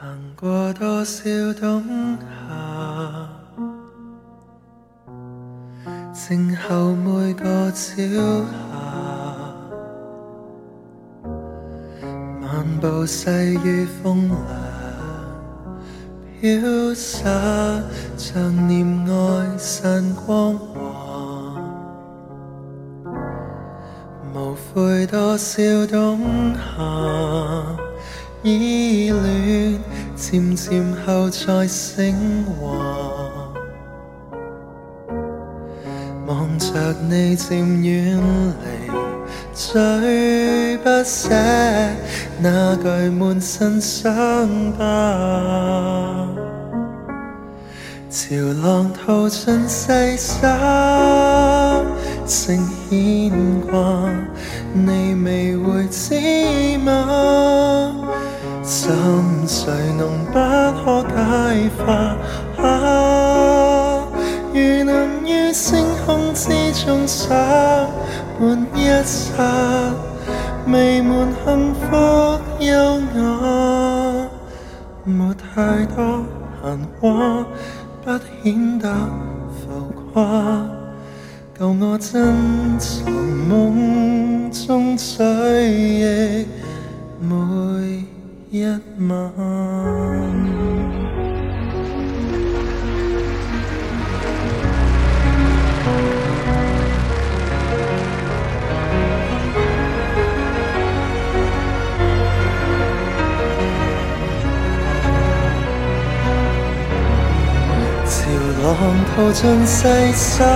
行过多少冬夏，静候每个朝霞，漫步细雨风凉，飘洒像念爱散光华，无悔多少冬夏。依恋渐渐后再升华，望着你渐远离，最不舍那句满身伤疤。潮浪淘尽细沙，剩牵挂，你未。心谁能不可解化？如能于星空之中洒满一刹，未满幸福优雅，没太多闲话，不显得浮夸，够我珍藏梦中追忆每。一吻，潮浪淘尽细沙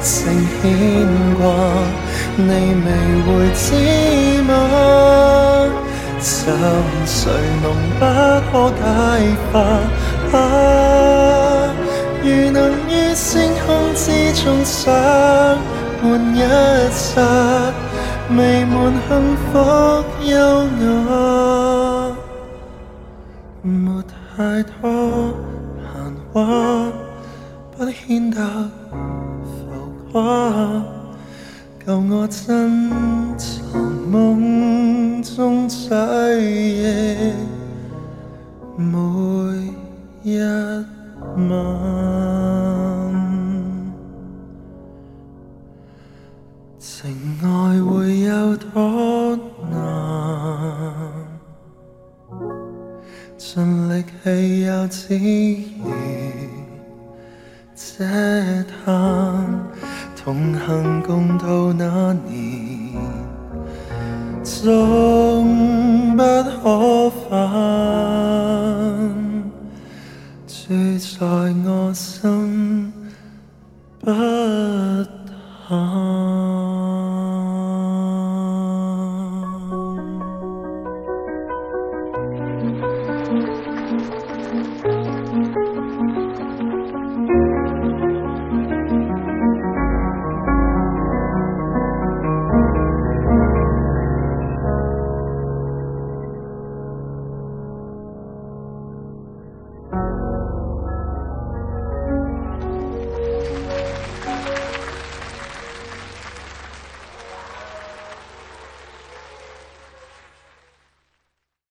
成牵挂，你未会知吗？心，誰能不可解化？如能於星空之中散，半一刹，未滿幸福優雅，沒太多闲话，不顯得浮夸。有我珍藏梦中追忆每一晚，情爱会有多难？尽力气也只余这叹。同行共渡那年，终不可返。醉在我心，不淡。